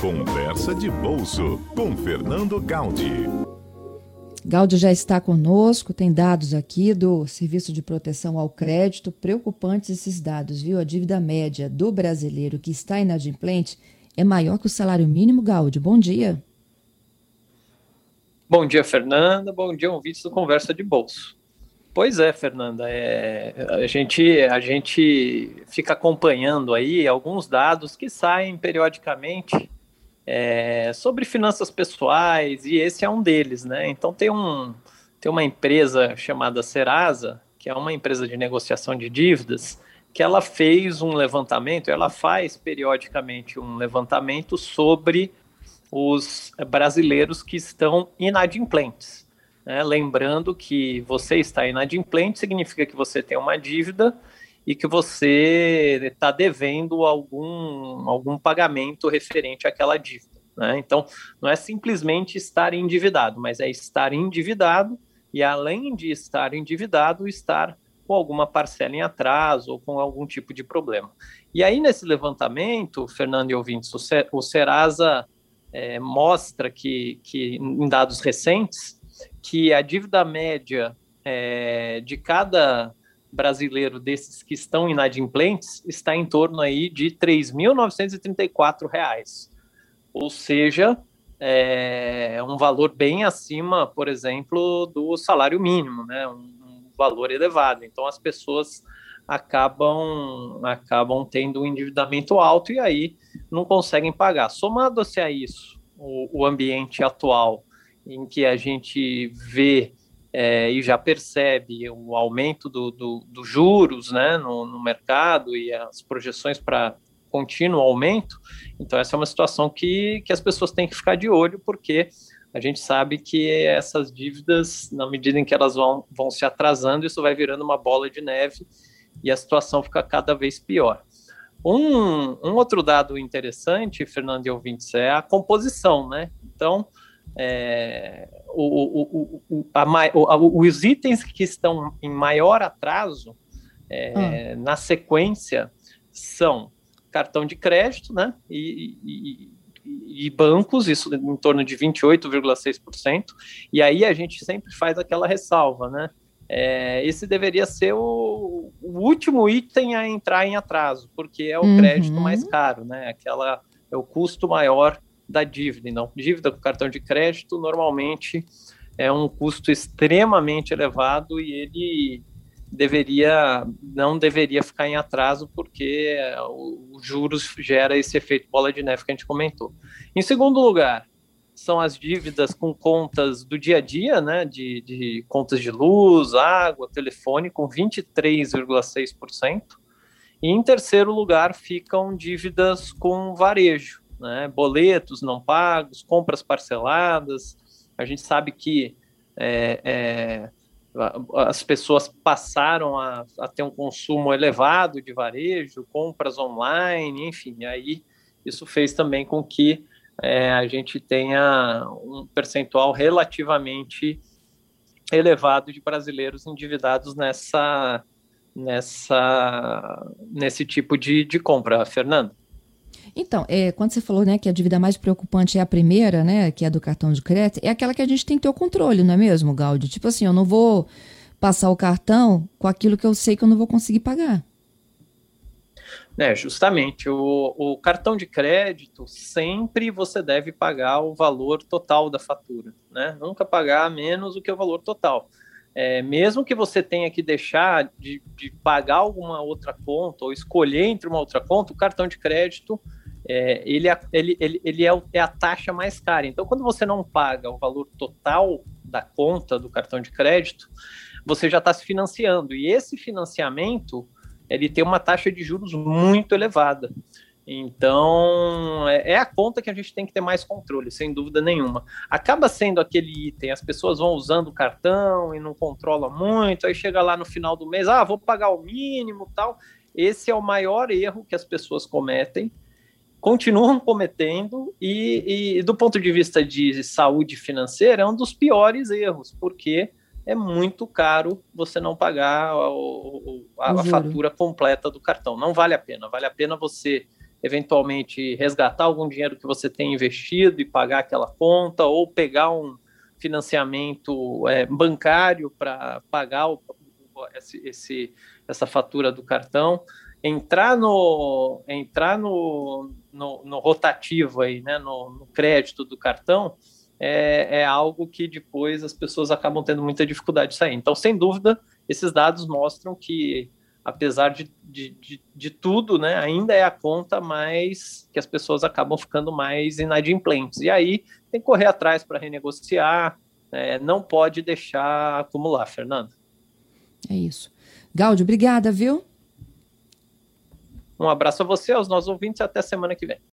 Conversa de Bolso com Fernando Gaudi. Gaudi já está conosco, tem dados aqui do Serviço de Proteção ao Crédito, preocupantes esses dados, viu? A dívida média do brasileiro que está inadimplente é maior que o salário mínimo, Gaudi. Bom dia. Bom dia, Fernanda. Bom dia, ouvintes do Conversa de Bolso. Pois é, Fernanda, é, a, gente, a gente fica acompanhando aí alguns dados que saem periodicamente é, sobre finanças pessoais e esse é um deles, né? Então tem, um, tem uma empresa chamada Serasa, que é uma empresa de negociação de dívidas, que ela fez um levantamento, ela faz periodicamente um levantamento sobre os brasileiros que estão inadimplentes. Né? Lembrando que você está inadimplente significa que você tem uma dívida e que você está devendo algum, algum pagamento referente àquela dívida. Né? Então, não é simplesmente estar endividado, mas é estar endividado e, além de estar endividado, estar com alguma parcela em atraso ou com algum tipo de problema. E aí, nesse levantamento, Fernando e ouvintes, o Serasa é, mostra que, que, em dados recentes, que a dívida média é, de cada brasileiro desses que estão inadimplentes está em torno aí de R$ 3.934, ou seja, é um valor bem acima, por exemplo, do salário mínimo, né? Um, um valor elevado. Então as pessoas acabam acabam tendo um endividamento alto e aí não conseguem pagar. Somado-se a isso, o, o, ambiente atual em que a gente vê é, e já percebe o aumento dos do, do juros né, no, no, mercado e as projeções para contínuo aumento, então essa é uma situação que, que as pessoas têm que ficar de olho, porque a gente sabe que essas dívidas, na medida em que elas vão, vão se atrasando, isso vai virando uma bola de neve e a situação fica cada vez pior. Um, um outro dado interessante, Fernando e ouvintes, é a composição, né? Então, é, o, o, o, a, os itens que estão em maior atraso é, hum. na sequência são cartão de crédito né, e, e, e bancos, isso em torno de 28,6%, e aí a gente sempre faz aquela ressalva, né? É, esse deveria ser o, o, último item a entrar em atraso, porque é o uhum. crédito mais caro, né? Aquela é o custo maior da dívida. Então, dívida com cartão de crédito normalmente é um custo extremamente elevado e ele deveria não deveria ficar em atraso porque os juros gera esse efeito bola de neve que a gente comentou. Em segundo lugar, são as dívidas com contas do dia a dia, né, de, de contas de luz, água, telefone, com 23,6%. E em terceiro lugar ficam dívidas com varejo, né? boletos não pagos, compras parceladas. A gente sabe que é, é, as pessoas passaram a, a, ter um consumo elevado de varejo, compras online, enfim, aí isso fez também com que é, a gente tenha um percentual relativamente elevado de brasileiros endividados nessa, nessa, nesse tipo de, de compra, Fernando. Então, é, quando você falou né, que a dívida mais preocupante é a primeira, né, que é a do cartão de crédito, é aquela que a gente tem que ter o controle, não é mesmo, Gáudio? Tipo assim, eu não vou passar o cartão com aquilo que eu sei que eu não vou conseguir pagar. É, justamente. O, o cartão de crédito, sempre você deve pagar o valor total da fatura, né? Nunca pagar menos do que o valor total. É, mesmo que você tenha que deixar de, de, pagar alguma outra conta ou escolher entre uma outra conta, o cartão de crédito é, ele, é, ele, ele, ele é, é, a taxa mais cara. Então, quando você não paga o valor total da conta do cartão de crédito, você já está se financiando. E esse financiamento ele tem uma taxa de juros muito elevada. Então, é, é a conta que a gente tem que ter mais controle, sem dúvida nenhuma. Acaba sendo aquele item, as pessoas vão usando o cartão e não controlam muito, aí chega lá no final do mês, ah, vou pagar o mínimo tal. Esse é o maior erro que as pessoas cometem continuam cometendo e, e, do ponto de vista de saúde financeira é um dos piores erros, porque é muito caro você não pagar a, a, a fatura completa do cartão. Não vale a pena. Vale a pena você eventualmente resgatar algum dinheiro que você tem investido e pagar aquela conta, ou pegar um financiamento é, bancário para pagar o, esse, esse, essa fatura do cartão, entrar no entrar no, no, no rotativo aí, né, no, no crédito do cartão, é, é, algo que depois as pessoas acabam tendo muita dificuldade de sair. Então, sem dúvida, esses dados mostram que, apesar de, de, de, de tudo, né, ainda é a conta mais que as pessoas acabam ficando mais inadimplentes. E aí tem que correr atrás para renegociar, é, não pode deixar acumular, Fernando. É isso. Gáudio, obrigada, viu? Um abraço a você, aos nossos ouvintes e até semana que vem.